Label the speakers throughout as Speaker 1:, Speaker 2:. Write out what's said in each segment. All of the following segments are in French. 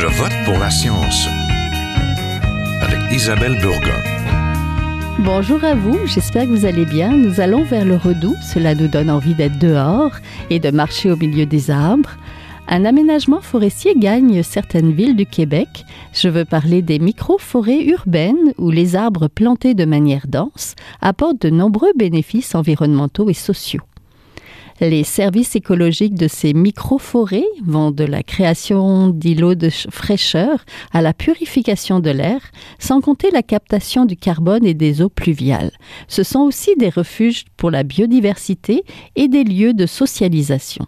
Speaker 1: Je vote pour la science avec Isabelle Burgon.
Speaker 2: Bonjour à vous, j'espère que vous allez bien. Nous allons vers le redout, cela nous donne envie d'être dehors et de marcher au milieu des arbres. Un aménagement forestier gagne certaines villes du Québec. Je veux parler des micro-forêts urbaines où les arbres plantés de manière dense apportent de nombreux bénéfices environnementaux et sociaux. Les services écologiques de ces micro-forêts vont de la création d'îlots de fraîcheur à la purification de l'air, sans compter la captation du carbone et des eaux pluviales. Ce sont aussi des refuges pour la biodiversité et des lieux de socialisation.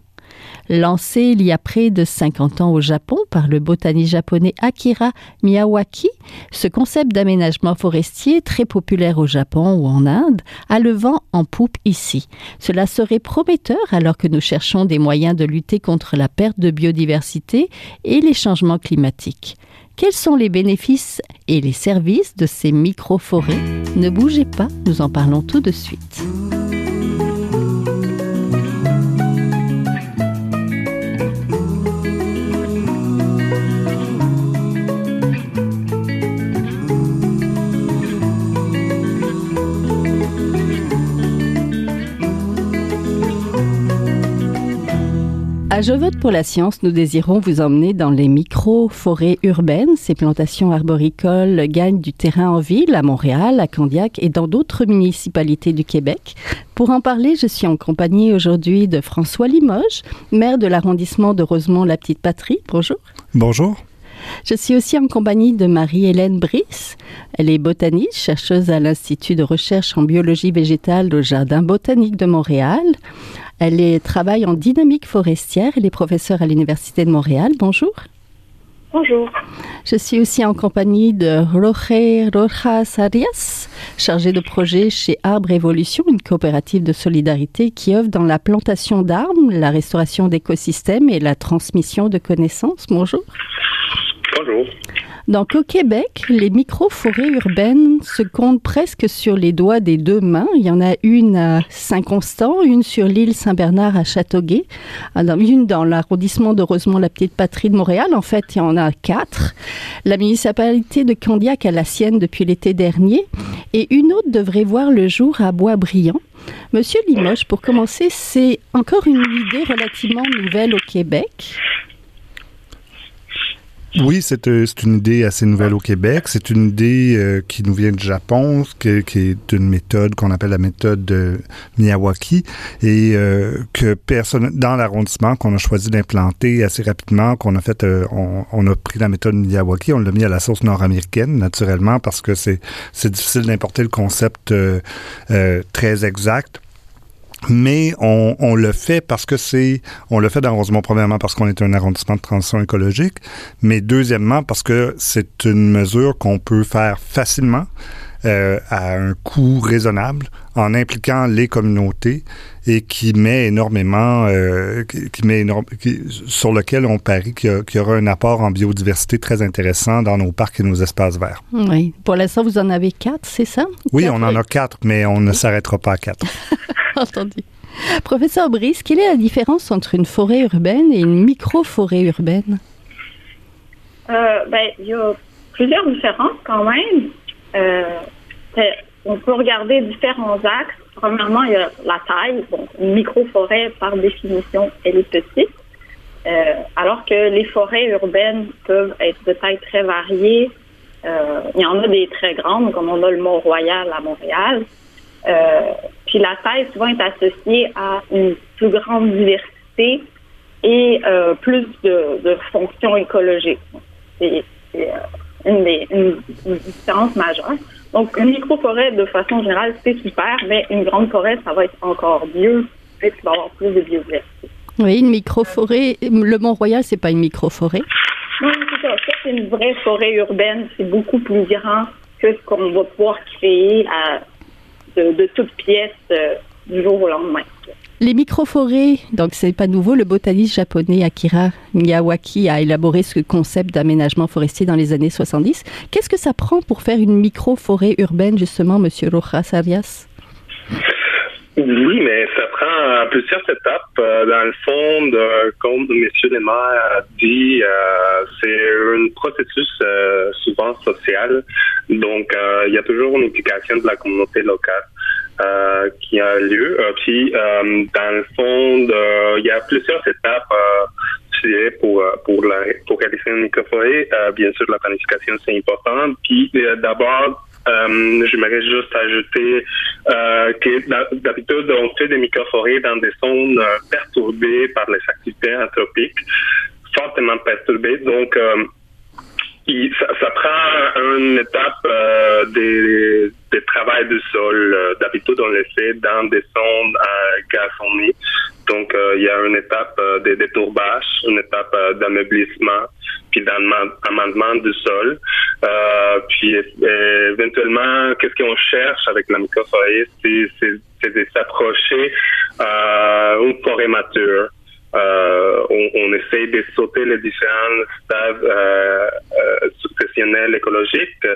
Speaker 2: Lancé il y a près de 50 ans au Japon par le botaniste japonais Akira Miyawaki, ce concept d'aménagement forestier très populaire au Japon ou en Inde a le vent en poupe ici. Cela serait prometteur alors que nous cherchons des moyens de lutter contre la perte de biodiversité et les changements climatiques. Quels sont les bénéfices et les services de ces micro-forêts? Ne bougez pas, nous en parlons tout de suite. Je vote pour la science, nous désirons vous emmener dans les micro-forêts urbaines. Ces plantations arboricoles gagnent du terrain en ville, à Montréal, à Candiac et dans d'autres municipalités du Québec. Pour en parler, je suis en compagnie aujourd'hui de François Limoges, maire de l'arrondissement de Rosemont-la-Petite-Patrie. Bonjour.
Speaker 3: Bonjour.
Speaker 2: Je suis aussi en compagnie de Marie-Hélène Brice. Elle est botaniste, chercheuse à l'Institut de recherche en biologie végétale au Jardin botanique de Montréal. Elle est, travaille en dynamique forestière. Elle est professeure à l'Université de Montréal. Bonjour.
Speaker 4: Bonjour.
Speaker 2: Je suis aussi en compagnie de Roger Rojas Arias, chargé de projet chez Arbre Évolution, une coopérative de solidarité qui œuvre dans la plantation d'arbres, la restauration d'écosystèmes et la transmission de connaissances. Bonjour.
Speaker 4: Bonjour.
Speaker 2: Donc au Québec, les micro-forêts urbaines se comptent presque sur les doigts des deux mains. Il y en a une à Saint-Constant, une sur l'île Saint-Bernard à Châteauguay, une dans l'arrondissement de Rosemont-la-Petite-Patrie de Montréal. En fait, il y en a quatre. La municipalité de Candiac a la sienne depuis l'été dernier et une autre devrait voir le jour à Bois-Brillant. Monsieur Limoges, pour commencer, c'est encore une idée relativement nouvelle au Québec.
Speaker 3: Oui, c'est euh, une idée assez nouvelle au Québec. C'est une idée euh, qui nous vient du Japon, qui, est une méthode qu'on appelle la méthode de Miyawaki et euh, que personne dans l'arrondissement qu'on a choisi d'implanter assez rapidement, qu'on a fait, on, on, a pris la méthode Miyawaki, on l'a mis à la sauce nord-américaine naturellement parce que c'est c'est difficile d'importer le concept très exact mais on, on, le fait parce que c'est, on le fait dans premièrement parce qu'on est un arrondissement de transition écologique, mais deuxièmement parce que c'est une mesure qu'on peut faire facilement euh, à un coût raisonnable en impliquant les communautés et qui met énormément, euh, qui, met énorme, sur lequel on parie qu'il y, aura un apport en biodiversité très intéressant dans nos parcs et nos espaces verts.
Speaker 2: Oui. Pour l'instant, vous en avez quatre, c'est ça?
Speaker 3: Oui, on en a quatre, mais on ne s'arrêtera pas à quatre.
Speaker 2: Entendu. Professeur Brice, quelle est la différence entre une forêt urbaine et une micro-forêt urbaine?
Speaker 4: Euh, ben, il y a plusieurs différences quand même. Euh, on peut regarder différents axes. Premièrement, il y a la taille. Une micro-forêt, par définition, elle est petite. Euh, alors que les forêts urbaines peuvent être de taille très variée. Il y en a des très grandes, comme on a le Mont-Royal à Montréal. Euh, puis la taille souvent est associée à une plus grande diversité et euh, plus de, de, fonctions écologiques. C'est une des une, différence majeure. Donc, une micro-forêt, de façon générale, c'est super, mais une grande forêt, ça va être encore mieux, et tu vas avoir plus de biodiversité.
Speaker 2: Oui, une micro-forêt. Le Mont-Royal, c'est pas une micro-forêt.
Speaker 4: Non, c'est ça. Ça, c'est une vraie forêt urbaine. C'est beaucoup plus grand que ce qu'on va pouvoir créer à, de, de toutes pièces euh, du jour au lendemain.
Speaker 2: Les microforêts, donc c'est pas nouveau, le botaniste japonais Akira Miyawaki a élaboré ce concept d'aménagement forestier dans les années 70. Qu'est-ce que ça prend pour faire une microforêt urbaine, justement, Monsieur Rojas Arias?
Speaker 5: Oui, mais ça prend plusieurs étapes. Dans le fond, comme M. Lemaire a dit, c'est un processus souvent social. Donc, il y a toujours une implication de la communauté locale. qui a lieu. puis, dans le fond, il y a plusieurs étapes pour pour la pour réaliser une microforêt. bien sûr, la planification c'est important. Puis, d'abord euh, J'aimerais juste ajouter euh, que d'habitude, on fait des microforêts dans des zones euh, perturbées par les activités anthropiques, fortement perturbées. Donc, euh, ça, ça, prend une étape euh, des, des travail du sol. D'habitude, on le fait dans des zones gazonnées. Donc, il y a une étape de détourbage, une étape d'ameublissement, puis d'amendement du sol. Euh, puis éventuellement, qu'est-ce qu'on cherche avec la microforêt, c'est de s'approcher à une forêt mature. Euh, on, essaie de sauter les différents stades euh, euh, successionnels écologiques.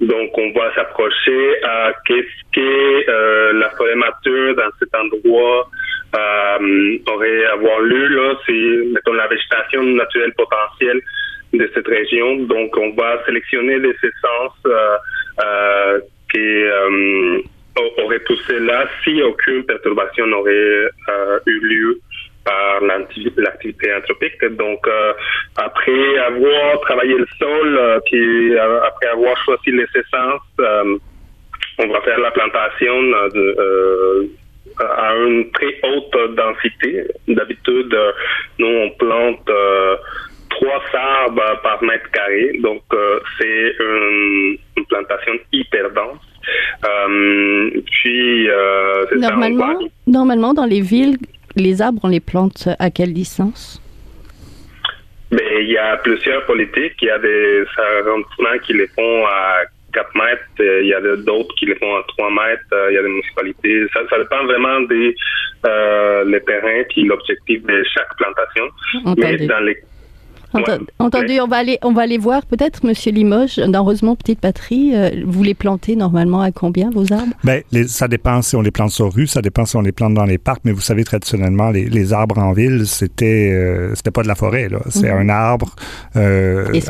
Speaker 5: Donc, on va s'approcher à qu'est-ce que euh, la forêt mature dans cet endroit euh, aurait avoir lieu là, c'est mettons la végétation naturelle potentielle de cette région. Donc, on va sélectionner des essences euh, euh, qui euh, auraient poussé là si aucune perturbation n'aurait eu lieu par l'activité anthropique. Donc, après avoir travaillé le sol, puis après avoir choisi les essences, on va faire la plantation de, à une très haute densité. D'habitude, nous, on plante trois arbres par mètre carré. Donc, euh, c'est une, plantation hyper dense. Euh, puis, euh,
Speaker 2: normalement, normalement, dans les villes, les arbres, on les plante à quelle distance?
Speaker 5: Mais il y a plusieurs politiques. Il y a des arrondissements qui les font à 4 mètres, il y a d'autres qui les font à 3 mètres, il y a des municipalités. Ça, ça dépend vraiment des les terrains puis l'objectif de chaque plantation.
Speaker 2: Mais dans les Entendu, on va aller, on va aller voir peut-être, Monsieur Limoges, dans Rosemont Petite Patrie, euh, vous les plantez normalement à combien vos arbres?
Speaker 3: Ben, ça dépend si on les plante sur rue, ça dépend si on les plante dans les parcs, mais vous savez traditionnellement les, arbres en ville, c'était, euh, c'était pas de la forêt là, c'est mhm. un arbre euh,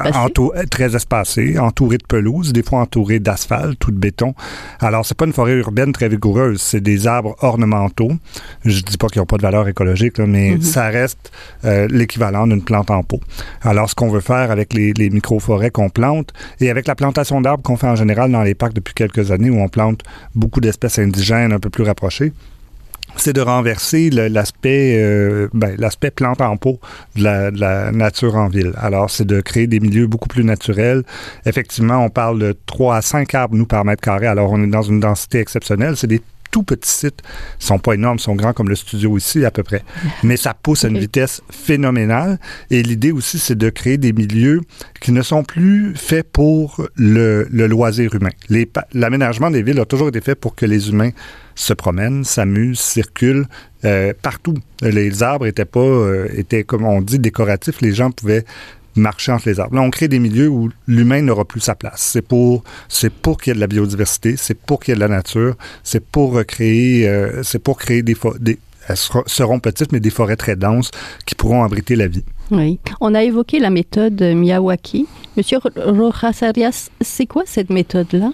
Speaker 3: très espacé, entouré de pelouse, des fois entouré d'asphalte ou de béton. Alors c'est pas une forêt urbaine très vigoureuse, c'est des arbres ornementaux. Je dis pas qu'ils n'ont pas de valeur écologique, mais mhm. ça reste l'équivalent d'une plante en pot. Alors, ce qu'on veut faire avec les, micro-forêts qu'on plante et avec la plantation d'arbres qu'on fait en général dans les parcs depuis quelques années où on plante beaucoup d'espèces indigènes un peu plus rapprochées, c'est de renverser l'aspect euh, ben, plante en pot de la, de la, nature en ville. Alors, c'est de créer des milieux beaucoup plus naturels. Effectivement, on parle de 3 à 5 arbres, nous, par mètre carré. Alors, on est dans une densité exceptionnelle. C'est des tout petits sites. Ils sont pas énormes, ils sont grands comme le studio ici à peu près. Mais ça pousse à une vitesse phénoménale. Et l'idée aussi, c'est de créer des milieux qui ne sont plus faits pour le, le loisir humain. L'aménagement des villes a toujours été fait pour que les humains se promènent, s'amusent, circulent euh, partout. Les arbres étaient pas, euh, étaient comme on dit décoratifs. Les gens pouvaient marcher entre les arbres. Là, on crée des milieux où l'humain n'aura plus sa place. C'est pour, c'est pour qu'il y ait de la biodiversité, c'est pour qu'il y ait de la nature, c'est pour recréer, euh, c'est pour créer des, des elles seront petites, mais des forêts très denses qui pourront abriter la vie.
Speaker 2: Oui. On a évoqué la méthode Miyawaki. Monsieur Rojas Arias, c'est quoi cette méthode-là?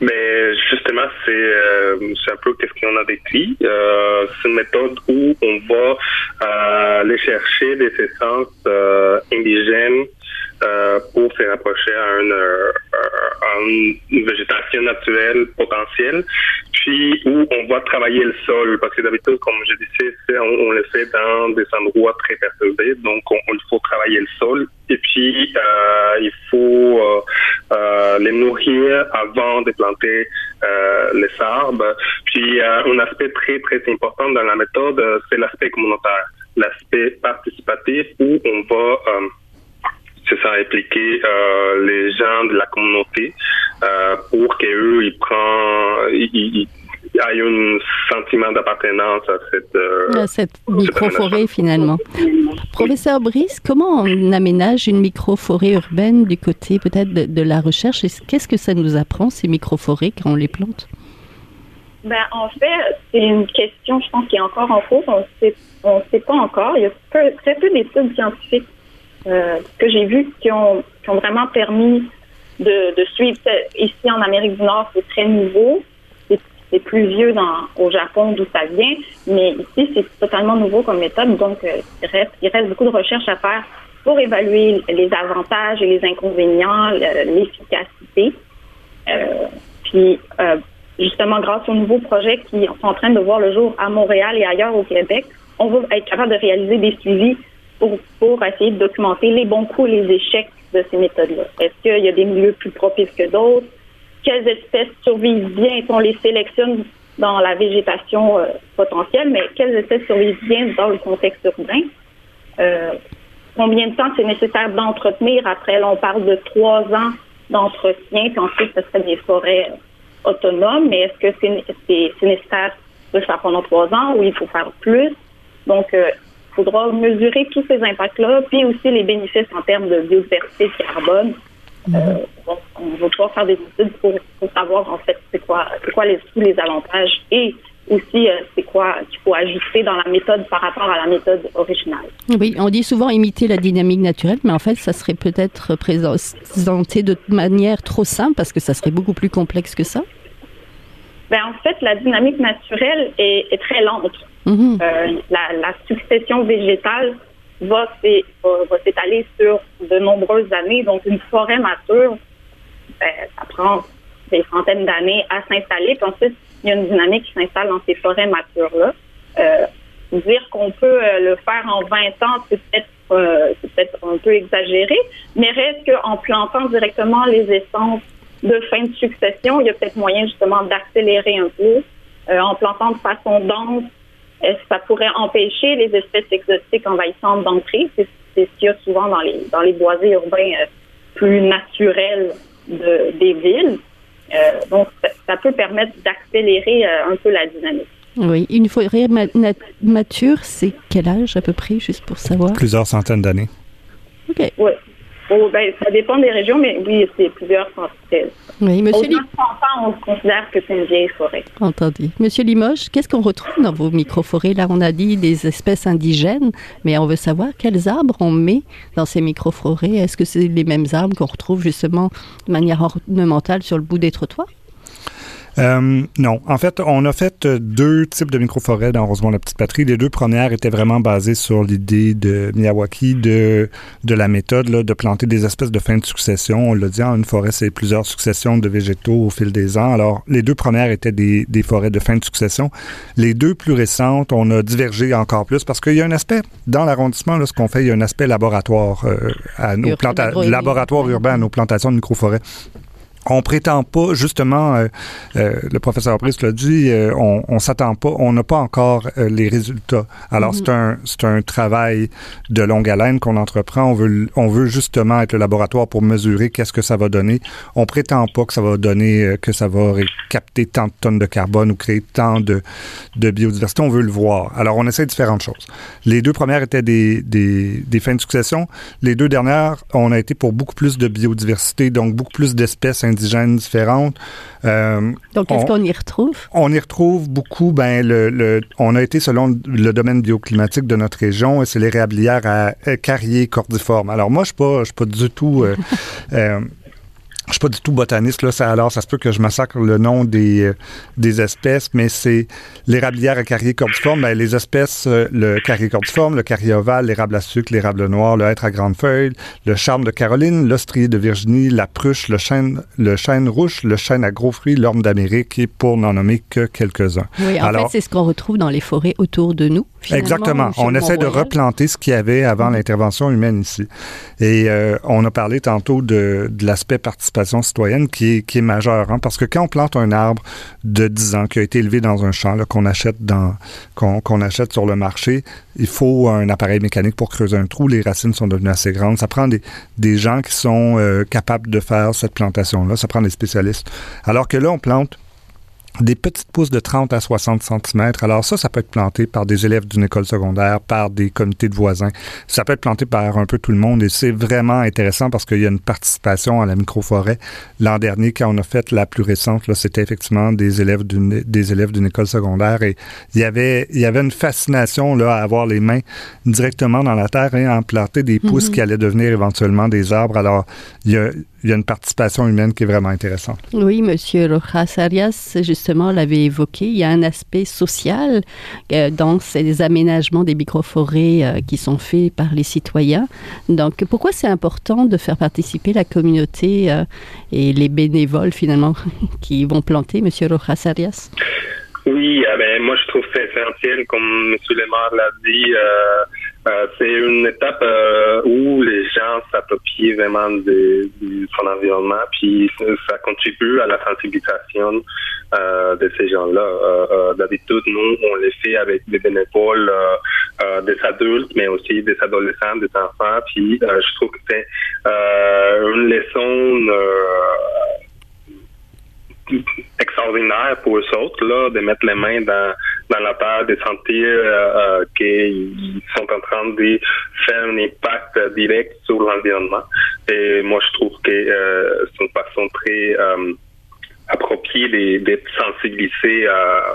Speaker 5: Mais justement, c'est euh, un peu qu'est-ce qu'on a décrit. Euh, c'est une méthode où on va euh, aller chercher des essences euh, indigènes euh, pour se rapprocher à une, euh, une végétation naturelle potentielle, puis où on va travailler le sol, parce que d'habitude, comme je disais, on, le fait dans des endroits très perturbés, donc on, il faut travailler le sol, et puis euh, il faut euh, euh, les nourrir avant de planter les arbres. Puis un aspect très très important dans la méthode, c'est l'aspect communautaire, l'aspect participatif où on va c'est ça, impliquer euh, les gens de la communauté euh, pour qu'eux, ils prennent, ils, aient un sentiment d'appartenance à cette, euh,
Speaker 2: cette micro-forêt finalement. Professeur Brice, comment on aménage une micro-forêt urbaine du côté peut-être de, de, la recherche? Qu'est-ce que ça nous apprend, ces micro-forêts, quand on les plante?
Speaker 4: Ben, en fait, c'est une question, je pense, qui est encore en cours. On sait, on sait pas encore. Il y a très peu d'études scientifiques euh, que j'ai vues qui ont, qui ont vraiment permis de, suivre. Ici, en Amérique du Nord, c'est très nouveau. C'est plus vieux dans, au Japon, d'où ça vient. Mais ici, c'est totalement nouveau comme méthode. Donc, euh, il, reste, il reste beaucoup de recherches à faire pour évaluer les avantages et les inconvénients, l'efficacité. Euh, puis, justement, grâce aux nouveaux projets qui sont en train de voir le jour à Montréal et ailleurs au Québec, on va être capable de réaliser des suivis pour, essayer de documenter les bons coups et les échecs de ces méthodes-là. Est-ce qu'il y a des milieux plus propices que d'autres? Quelles espèces survivent bien? On les sélectionne dans la végétation euh, potentielle, mais quelles espèces survivent bien dans le contexte urbain? Euh, combien de temps c'est nécessaire d'entretenir? Après, on parle de trois ans d'entretien, puis ensuite, ce serait des forêts autonomes, mais est-ce que c'est nécessaire de faire pendant trois ans ou il faut faire plus? Donc, euh, faudra mesurer tous ces impacts-là, puis aussi les bénéfices en termes de biodiversité de carbone. Euh, mhm. on va pouvoir faire des études pour, savoir en fait c'est quoi, c'est quoi les, tous les avantages et aussi euh, c'est quoi qu'il faut ajuster dans la méthode par rapport à la méthode originale.
Speaker 2: Oui, on dit souvent imiter la dynamique naturelle, mais en fait, ça serait peut-être présenté de manière trop simple parce que ça serait beaucoup plus complexe que ça.
Speaker 4: Ben, en fait, la dynamique naturelle est, est très lente. Mhm. Euh, la, succession végétale va, s'étaler sur de nombreuses années. Donc, une forêt mature, ben, ça prend des centaines d'années à s'installer. Puis ensuite, il y a une dynamique qui s'installe dans ces forêts matures-là. Euh, dire qu'on peut euh, le faire en 20 ans, c'est peut-être un peu exagéré, mais reste qu'en plantant directement les essences de fin de succession, il y a peut-être moyen justement d'accélérer un peu. En plantant de façon dense, ça pourrait empêcher les espèces exotiques envahissantes d'entrer? C'est ce qu'il y a souvent dans les, dans les boisés urbains euh, plus naturels de, des villes. Euh, donc, ça, peut permettre d'accélérer euh, un peu la dynamique.
Speaker 2: Oui, une forêt mature, c'est quel âge à peu près, juste pour savoir?
Speaker 3: Plusieurs centaines d'années.
Speaker 2: OK.
Speaker 4: Oui. Oh, ben, ça dépend des régions, mais oui, c'est plusieurs centaines.
Speaker 2: Oui, monsieur
Speaker 4: on considère que c'est une vieille forêt.
Speaker 2: Entendu. Monsieur Limoges, qu'est-ce qu'on retrouve dans vos microforêts? Là, on a dit des espèces indigènes, mais on veut savoir quels arbres on met dans ces microforêts. Est-ce que c'est les mêmes arbres qu'on retrouve justement de manière ornementale sur le bout des trottoirs?
Speaker 3: Euh, non. En fait, on a fait euh, deux types de microforêts dans Rosemont la Petite Patrie. Les deux premières étaient vraiment basées sur l'idée de Miyawaki, de, de la méthode là, de planter des espèces de fin de succession. On l'a dit, une forêt, c'est plusieurs successions de végétaux au fil des ans. Alors, les deux premières étaient des, des forêts de fin de succession. Les deux plus récentes, on a divergé encore plus parce qu'il y a un aspect, dans l'arrondissement, ce qu'on fait, il y a un aspect laboratoire euh, à nos plantations, laboratoire urbain à nos plantations de microforêts on prétend pas, justement, euh, euh, le professeur Brice l'a dit, euh, on, on s'attend pas, on n'a pas encore les résultats. Alors c'est un c'est un travail de longue haleine qu'on entreprend. On veut on veut justement être le laboratoire pour mesurer qu'est-ce que ça va donner. On prétend pas que ça va donner que ça va capter tant de tonnes de carbone ou créer tant de de biodiversité. On veut le voir. Alors on essaie différentes choses. Les deux premières étaient des des, des fins de succession. Les deux dernières, on a été pour beaucoup plus de biodiversité, donc beaucoup plus d'espèces indigènes différentes.
Speaker 2: Euh, Donc, qu'est-ce qu'on y retrouve?
Speaker 3: On y retrouve beaucoup, ben, le, le, on a été selon le domaine bioclimatique de notre région, c'est les réabilières à, carrier cordiformes. Alors, moi, je ne suis, pas du tout... Euh, euh, je suis pas du tout botaniste là, ça, alors ça se peut que je massacre le nom des, euh, des espèces, mais c'est l'érablière à carrier cordiforme, ben, les espèces, euh, le carrier cordiforme, le carrier ovale, l'érable à sucre, l'érable noir, le hêtre à grande feuille, le charme de Caroline, l'ostrier de Virginie, la pruche, le chêne, le chêne rouge, le chêne à gros fruits, l'orme d'Amérique, et pour n'en nommer que quelques-uns.
Speaker 2: Oui, en fait, c'est ce qu'on retrouve dans les forêts autour de nous.
Speaker 3: Exactement. On essaie de replanter ce qu'il y avait avant mm-hmm. l'intervention humaine ici. Et euh, on a parlé tantôt de, de l'aspect participation citoyenne qui est, qui est majeur, hein, parce que quand on plante un arbre de 10 ans qui a été élevé dans un champ, qu'on achète dans qu'on achète sur le marché, il faut un appareil mécanique pour creuser un trou. Les racines sont devenues assez grandes. Ça prend des, des gens qui sont euh, capables de faire cette plantation-là. Ça prend des spécialistes. Alors que là, on plante des petites pousses de 30 à 60 cm. Alors ça, ça peut être planté par des élèves d'une école secondaire, par des comités de voisins. Ça peut être planté par un peu tout le monde et c'est vraiment intéressant parce qu'il y a une participation à la microforêt. L'an dernier, quand on a fait la plus récente, là, c'était effectivement des élèves d'une des élèves d'une école secondaire et il y avait il y avait une fascination là à avoir les mains directement dans la terre et à planter des pousses mm-hmm. qui allaient devenir éventuellement des arbres. Alors il y a il y a une participation humaine qui est vraiment intéressante.
Speaker 2: Oui, Monsieur Rojas Arias, l'avait évoqué. Il y a un aspect social euh, dans ces aménagements des microforêts euh, qui sont faits par les citoyens. Donc, pourquoi c'est important de faire participer la communauté euh, et les bénévoles, finalement, qui vont planter, Monsieur Rojas Arias?
Speaker 5: Oui, ben, moi je trouve que c'est essentiel, comme M. Lemar l'a dit. Euh, c'est une étape euh, où les gens s'approprient vraiment de, son environnement, puis ça, contribue à la sensibilisation euh, de ces gens-là. D'habitude, nous, on les fait avec des bénévoles, des adultes, mais aussi des adolescents, des enfants, puis je trouve que c'est une leçon extraordinaire pour eux autres, là, de mettre les mains dans, dans la terre, de sentir euh, euh, qu'ils sont en train de faire un impact direct sur l'environnement. Et moi, je trouve que euh, c'est une façon très euh, appropriée d'être sensibilisé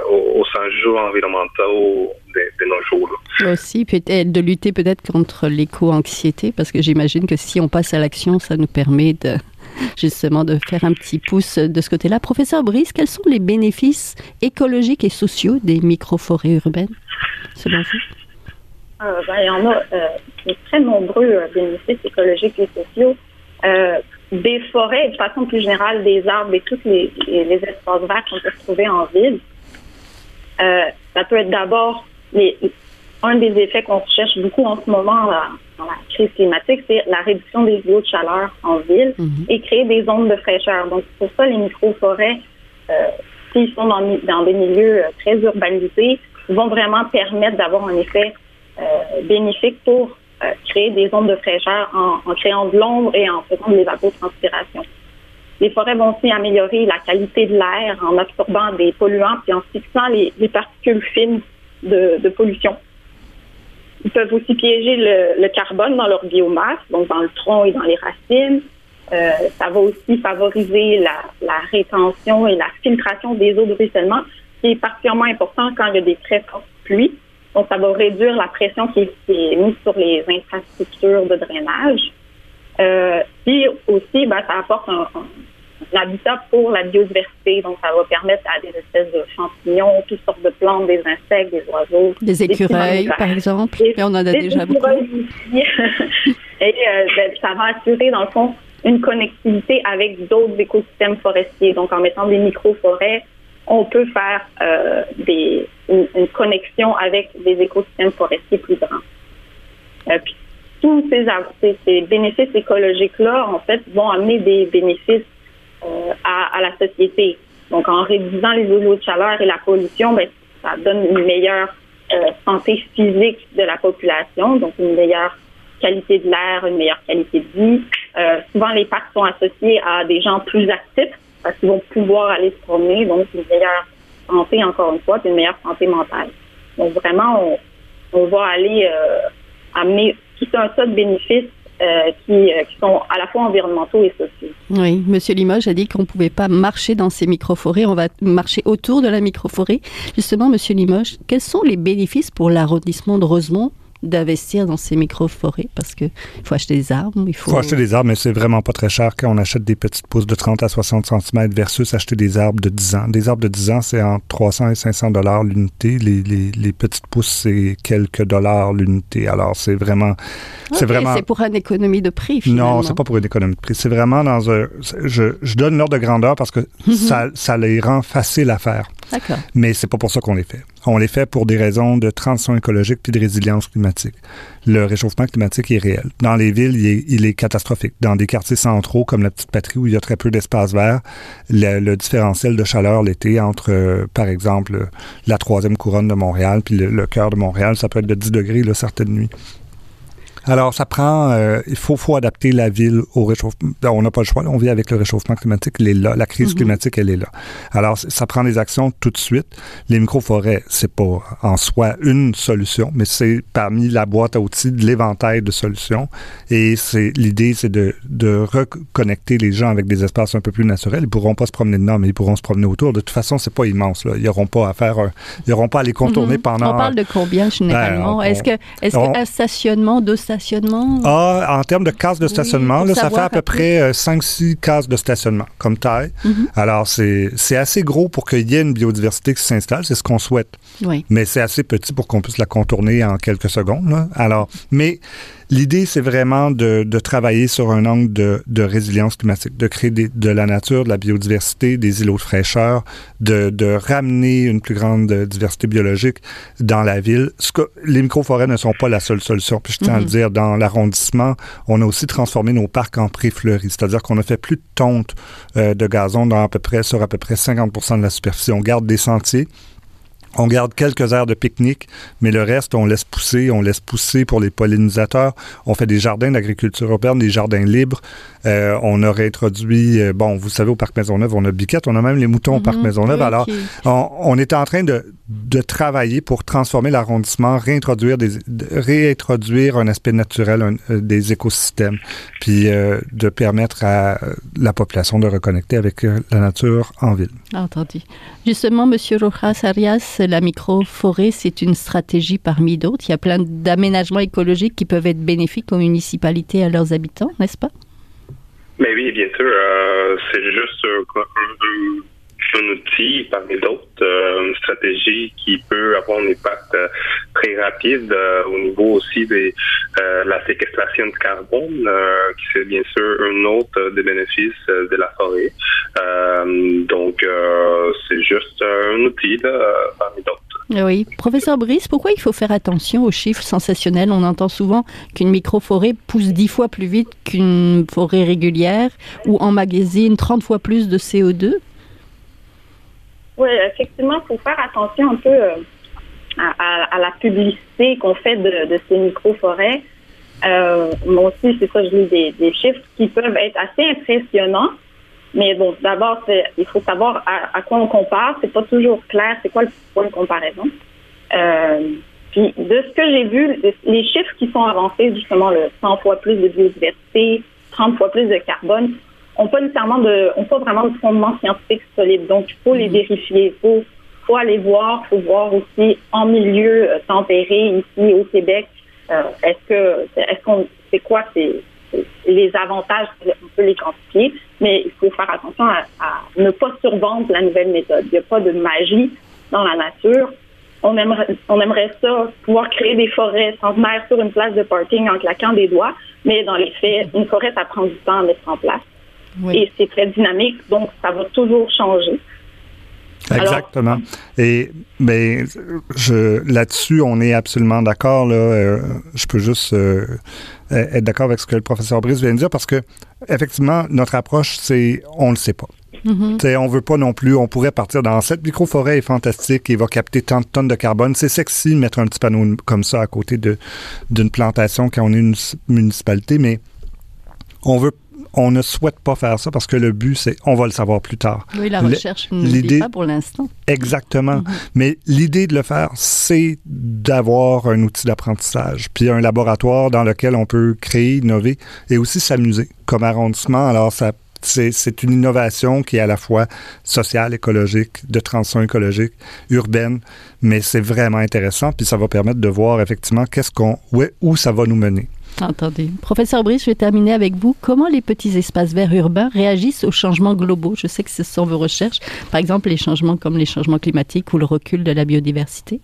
Speaker 5: aux, aux enjeux environnementaux de, nos jours.
Speaker 2: Aussi, peut-être de lutter peut-être contre l'éco-anxiété, parce que j'imagine que si on passe à l'action, ça nous permet de justement de faire un petit pouce de ce côté-là. Professeur Brice, quels sont les bénéfices écologiques et sociaux des microforêts urbaines, selon vous?
Speaker 4: Euh, ben, il y en a euh, de très nombreux euh, bénéfices écologiques et sociaux. des forêts, de façon plus générale, des arbres et tous les, les, espaces verts qu'on peut trouver en ville. ça peut être d'abord un des effets qu'on cherche beaucoup en ce moment dans la crise climatique, c'est la réduction des eaux de chaleur en ville mhm. et créer des zones de fraîcheur. Donc, pour ça, les micro-forêts, euh, s'ils sont dans, dans, des milieux euh, très urbanisés, vont vraiment permettre d'avoir un effet euh, bénéfique pour euh, créer des zones de fraîcheur en, en créant de l'ombre et en faisant de l'évapotranspiration. Les forêts vont aussi améliorer la qualité de l'air en absorbant des polluants puis en fixant les, les particules fines de, de pollution. Ils peuvent aussi piéger le, carbone dans leur biomasse, donc dans le tronc et dans les racines. Euh, ça va aussi favoriser la, rétention et la filtration des eaux de ruissellement, qui est particulièrement important quand il y a des très fortes pluies. Donc, ça va réduire la pression qui est, mise sur les infrastructures de drainage. Euh, puis aussi, ben, ça apporte un, l'habitat pour la biodiversité. Donc, ça va permettre à des espèces de champignons, toutes sortes de plantes, des insectes, des oiseaux.
Speaker 2: Des écureuils, par exemple. Et on en a déjà beaucoup. et
Speaker 4: euh, ben, ça va assurer, dans le fond, une connectivité avec d'autres écosystèmes forestiers. Donc, en mettant des micro-forêts, on peut faire euh, des, une, connexion avec des écosystèmes forestiers plus grands. Euh, puis, tous ces, ces bénéfices écologiques-là, en fait, vont amener des bénéfices à, à, la société. Donc, en réduisant les eaux de chaleur et la pollution, ben, ça donne une meilleure euh, santé physique de la population, donc une meilleure qualité de l'air, une meilleure qualité de vie. Euh, souvent, les parcs sont associés à des gens plus actifs parce qu'ils vont pouvoir aller se promener, donc une meilleure santé, encore une fois, une meilleure santé mentale. Donc, vraiment, on, on va aller euh, amener tout un tas de bénéfices euh, qui, euh, qui, sont à la fois environnementaux et sociaux.
Speaker 2: Oui, Monsieur Limoges a dit qu'on ne pouvait pas marcher dans ces microforêts, on va marcher autour de la microforêt. Justement, Monsieur Limoges, quels sont les bénéfices pour l'arrondissement de Rosemont d'investir dans ces micro-forêts parce qu'il faut acheter des arbres. Il faut...
Speaker 3: faut acheter des arbres, mais c'est vraiment pas très cher quand on achète des petites pousses de 30 à 60 cm versus acheter des arbres de 10 ans. Des arbres de 10 ans, c'est entre 300 et 500 dollars l'unité. Les, les, les, petites pousses, c'est quelques dollars l'unité. Alors, c'est vraiment...
Speaker 2: c'est vraiment... C'est pour une économie de prix, finalement.
Speaker 3: Non, c'est pas pour une économie de prix. C'est vraiment dans un... Je, je donne l'ordre de grandeur parce que ça, ça les rend faciles à faire. Mais c'est pas pour ça qu'on les fait. On les fait pour des raisons de transition écologique puis de résilience climatique. Le réchauffement climatique est réel. Dans les villes, il est, catastrophique. Dans des quartiers centraux comme la Petite Patrie où il y a très peu d'espace vert, le, différentiel de chaleur l'été entre, euh, par exemple, la troisième couronne de Montréal puis le, cœur de Montréal, ça peut être de 10 degrés là, certaines nuits. Alors, ça prend, euh, il faut, faut adapter la ville au réchauffement. On n'a pas le choix, on vit avec le réchauffement climatique, il est là. La crise
Speaker 2: Mhm.
Speaker 3: climatique, elle est là. Alors, ça prend des actions tout de suite. Les microforêts, c'est pas en soi une solution, mais c'est parmi la boîte à outils de l'éventail de solutions. Et c'est l'idée, c'est de, de reconnecter les gens avec des espaces un peu plus naturels. Ils pourront pas se promener dedans, mais ils pourront se promener autour. De toute façon, c'est pas immense. Là. Ils n'auront pas à faire, un- ils n'auront pas à les contourner
Speaker 2: Mhm.
Speaker 3: pendant.
Speaker 2: On parle de combien généralement?
Speaker 3: Ben,
Speaker 2: est-ce que, est-ce
Speaker 3: on-
Speaker 2: que un stationnement, deux
Speaker 3: Ah, en termes de cases de stationnement, là, ça fait à peu près 5-6 cases de stationnement comme taille.
Speaker 2: Mhm.
Speaker 3: Alors, c'est c'est assez gros pour qu'il y ait une biodiversité qui s'installe. C'est ce qu'on souhaite.
Speaker 2: Oui.
Speaker 3: Mais c'est assez petit pour qu'on puisse la contourner en quelques secondes. là. Alors, mais l'idée, c'est vraiment de, de travailler sur un angle de, de résilience climatique, de créer des- de la nature, de la biodiversité, des îlots de fraîcheur, de, de ramener une plus grande diversité biologique dans la ville. Ce que, les microforêts ne sont pas la seule solution. Puis je tiens à le
Speaker 2: Mhm.
Speaker 3: dire, dans l'arrondissement, on a aussi transformé nos parcs en pré-fleuris, c'est-à-dire qu'on a fait plus de tonte euh, de gazon dans à peu près, sur à peu près 50% de la superficie. On garde des sentiers. On garde quelques aires de pique-nique, mais le reste, on laisse pousser. On laisse pousser pour les pollinisateurs. On fait des jardins d'agriculture urbaine, des jardins libres. Euh, on a réintroduit, euh, bon, vous savez, au Parc Maisonneuve, on a Biquette. On a même les moutons au Parc
Speaker 2: Mhm.
Speaker 3: Maisonneuve.
Speaker 2: Oui,
Speaker 3: Alors, on, on est en train de, de travailler pour transformer l'arrondissement, réintroduire, des, de- réintroduire un aspect naturel un- euh, des écosystèmes, puis de permettre à la population de reconnecter avec la nature en ville.
Speaker 2: Entendu. Justement, Monsieur Rojas Arias, la microforêt, c'est une stratégie parmi d'autres. Il y a plein d'aménagements écologiques qui peuvent être bénéfiques aux municipalités et à leurs habitants, n'est-ce pas?
Speaker 5: Mais oui, bien sûr, euh, c'est juste euh, un, outil parmi d'autres, euh, une stratégie qui peut avoir un impact euh, très rapide euh, au niveau aussi de la séquestration de carbone, qui c'est bien sûr un autre des bénéfices de la forêt. Donc, c'est juste un outil parmi d'autres.
Speaker 2: Oui. Professeur Brice, pourquoi il faut faire attention aux chiffres sensationnels? On entend souvent qu'une microforêt pousse 10 fois plus vite qu'une forêt régulière ou emmagasine 30 fois plus de CO2.
Speaker 4: Oui, effectivement, il faut faire attention un peu euh, à, la publicité qu'on fait de, ces micro-forêts. Euh, moi aussi, c'est ça, je lis des, chiffres qui peuvent être assez impressionnants. Mais bon, d'abord, il faut savoir à, à quoi on compare. C'est pas toujours clair. C'est quoi le point de comparaison? Euh, puis, de ce que j'ai vu, les chiffres qui sont avancés, justement, le 100 fois plus de biodiversité, 30 fois plus de carbone, ont pas nécessairement de, ont pas vraiment de fondement scientifique solide. Donc, il faut les vérifier. Il faut, faut aller voir, faut voir aussi en milieu euh, tempéré ici au Québec. euh, est-ce que, est-ce qu'on, c'est quoi les avantages, on peut les quantifier, mais il faut faire attention à, à ne pas survendre la nouvelle méthode. Il n'y a pas de magie dans la nature. On aimerait, on aimerait ça, pouvoir créer des forêts centenaires sur une place de parking en claquant des doigts, mais dans les faits, une forêt, ça prend du temps à mettre en place. Et c'est très dynamique, donc ça va toujours changer. Alors-
Speaker 3: Exactement. Et mais je là-dessus, on est absolument d'accord. Là, Euh, je peux juste euh, être d'accord avec ce que le professeur Brice vient de dire parce que effectivement, notre approche, c'est on le sait pas.
Speaker 2: Mhm.
Speaker 3: T'sais, on veut pas non plus, on pourrait partir dans cette microforêt est fantastique et va capter tant de tonnes de carbone. C'est sexy de mettre un petit panneau comme ça à côté de d'une plantation quand on est une municipalité, mais on veut on ne souhaite pas faire ça parce que le but c'est on va le savoir plus tard.
Speaker 2: Oui, la recherche
Speaker 3: l'idée-
Speaker 2: pas pour l'instant.
Speaker 3: Exactement.
Speaker 2: Mhm.
Speaker 3: Mais l'idée de le faire, c'est d'avoir un outil d'apprentissage, puis un laboratoire dans lequel on peut créer, innover et aussi s'amuser comme arrondissement. Alors, ça, c'est, c'est une innovation qui est à la fois sociale, écologique, de transition écologique, urbaine, mais c'est vraiment intéressant, puis ça va permettre de voir effectivement qu'est-ce qu'on, où, où ça va nous mener.
Speaker 2: Entendu. Professeur Brice, je vais terminer avec vous. Comment les petits espaces verts urbains réagissent aux changements globaux? Je sais que ce sont vos recherches. Par exemple, les changements comme les changements climatiques ou le recul de la biodiversité.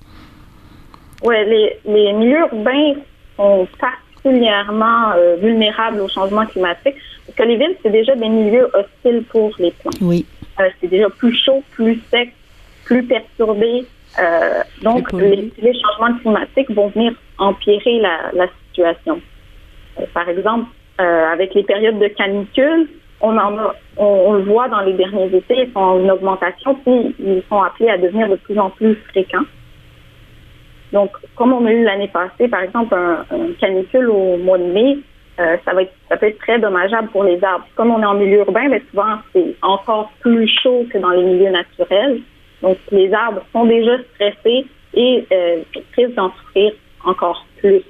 Speaker 4: Oui, les, les milieux urbains sont particulièrement euh, vulnérables au changement climatique parce que les villes, c'est déjà des milieux hostiles pour les plantes.
Speaker 2: Oui.
Speaker 4: Euh, c'est déjà plus chaud, plus sec, plus perturbé. Euh, donc, les, les changements climatiques vont venir empirer la, la situation. Par exemple, euh, avec les périodes de canicule, on en a, on, le voit dans les derniers étés, ils sont en augmentation, puis ils sont appelés à devenir de plus en plus fréquents. Donc, comme on a eu l'année passée, par exemple, un, canicule au mois de mai, euh, ça va être, peut être très dommageable pour les arbres. Comme on est en milieu urbain, ben, souvent c'est encore plus chaud que dans les milieux naturels. Donc, les arbres sont déjà stressés et euh, risquent d'en souffrir encore plus.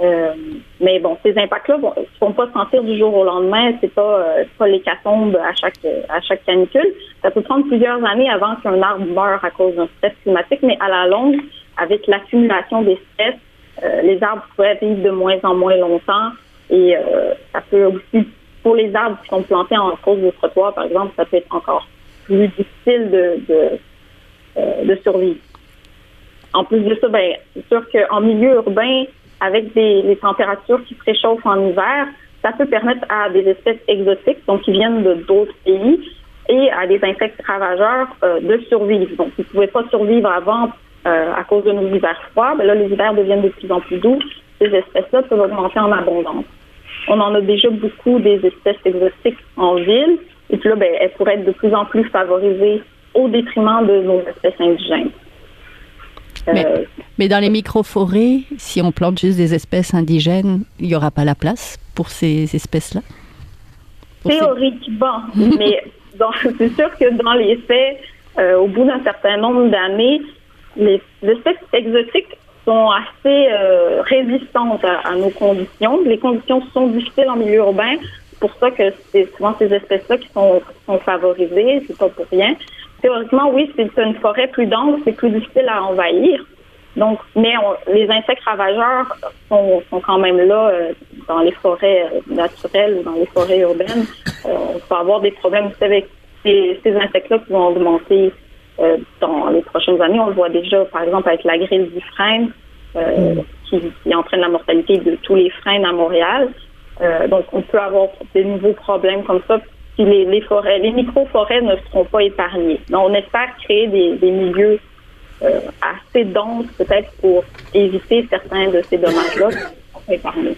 Speaker 4: Euh, mais bon, ces impacts-là ne se font pas sentir du jour au lendemain. C'est pas, euh, pas l'hécatombe à chaque à chaque canicule. Ça peut prendre plusieurs années avant qu'un arbre meure à cause d'un stress climatique, mais à la longue, avec l'accumulation des stress, euh, les arbres pourraient vivre de moins en moins longtemps. Et euh, ça peut aussi, pour les arbres qui sont plantés en cause de trottoir, par exemple, ça peut être encore plus difficile de, de, euh, de survivre. En plus de ça, ben, c'est sûr qu'en milieu urbain, avec des, températures qui se réchauffent en hiver, ça peut permettre à des espèces exotiques, donc qui viennent de d'autres pays, et à des insectes ravageurs euh, de survivre. Donc, ils ne pouvaient pas survivre avant euh, à cause de nos hivers froids. Mais là, les hivers deviennent de plus en plus doux. Ces espèces-là peuvent augmenter en abondance. On en a déjà beaucoup des espèces exotiques en ville. Et puis là, ben, elles pourraient être de plus en plus favorisées au détriment de nos espèces indigènes.
Speaker 2: Euh, mais, dans les micro-forêts, si on plante juste des espèces indigènes, il n'y aura pas la place pour ces espèces-là?
Speaker 4: Théoriquement, mais c'est sûr que dans les faits, euh, au bout d'un certain nombre d'années, les espèces exotiques sont assez euh, résistantes à, nos conditions. Les conditions sont difficiles en milieu urbain. C'est pour ça que c'est souvent ces espèces-là qui sont, sont favorisées. C'est pas pour rien théoriquement, oui, c'est une forêt plus dense, c'est plus difficile à envahir. Donc, mais les insectes ravageurs sont, quand même là euh, dans les forêts euh, naturelles dans les forêts urbaines. Euh, on peut avoir des problèmes avec ces, insectes-là qui vont augmenter dans les prochaines années. On le voit déjà, par exemple, avec la grille du frein qui, qui, entraîne la mortalité de tous les freins à Montréal. donc, on peut avoir des nouveaux problèmes comme ça si les, forêts, les micro-forêts ne seront pas épargnées. Donc, on espère créer des, milieux euh, assez denses, peut-être, pour éviter certains de ces dommages-là qui épargnés.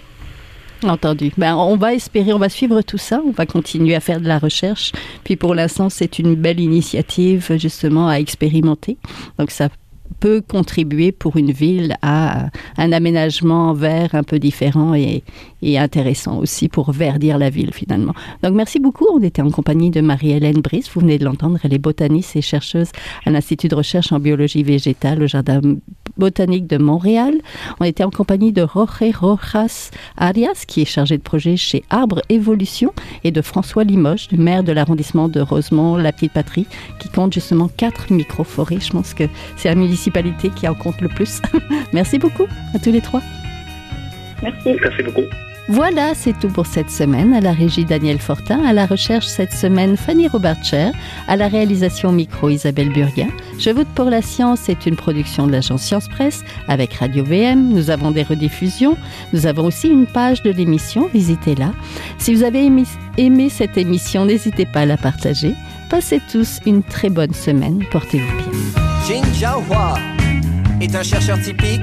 Speaker 2: Entendu. Ben, on va espérer, on va suivre tout ça, on va continuer à faire de la recherche. Puis pour l'instant, c'est une belle initiative justement à expérimenter. Donc ça peut contribuer pour une ville à un aménagement vert un peu différent et, intéressant aussi pour verdir la ville finalement. Donc merci beaucoup. On était en compagnie de Marie-Hélène Brice. Vous venez de l'entendre. Elle est botaniste et chercheuse à l'Institut de recherche en biologie végétale au Jardin botanique de Montréal. On était en compagnie de Jorge Rojas Arias, qui est chargé de projet chez Arbre Évolution, et de François Limoges, le maire de l'arrondissement de Rosemont, la Petite Patrie, qui compte justement quatre micro-forêts. Je pense que c'est la municipalité qui en compte le plus. Merci beaucoup à tous les trois.
Speaker 4: Merci.
Speaker 5: Merci beaucoup.
Speaker 2: Voilà, c'est tout pour cette semaine. À la régie Daniel Fortin, à la recherche cette semaine Fanny Robertcher, à la réalisation micro Isabelle Burguin. Je vote pour la science c'est une production de l'agence Science Presse avec Radio VM. Nous avons des rediffusions. Nous avons aussi une page de l'émission. Visitez-la. Si vous avez aimé, cette émission, n'hésitez pas à la partager. Passez tous une très bonne semaine. Portez-vous bien.
Speaker 6: Jin Jiahua est un chercheur typique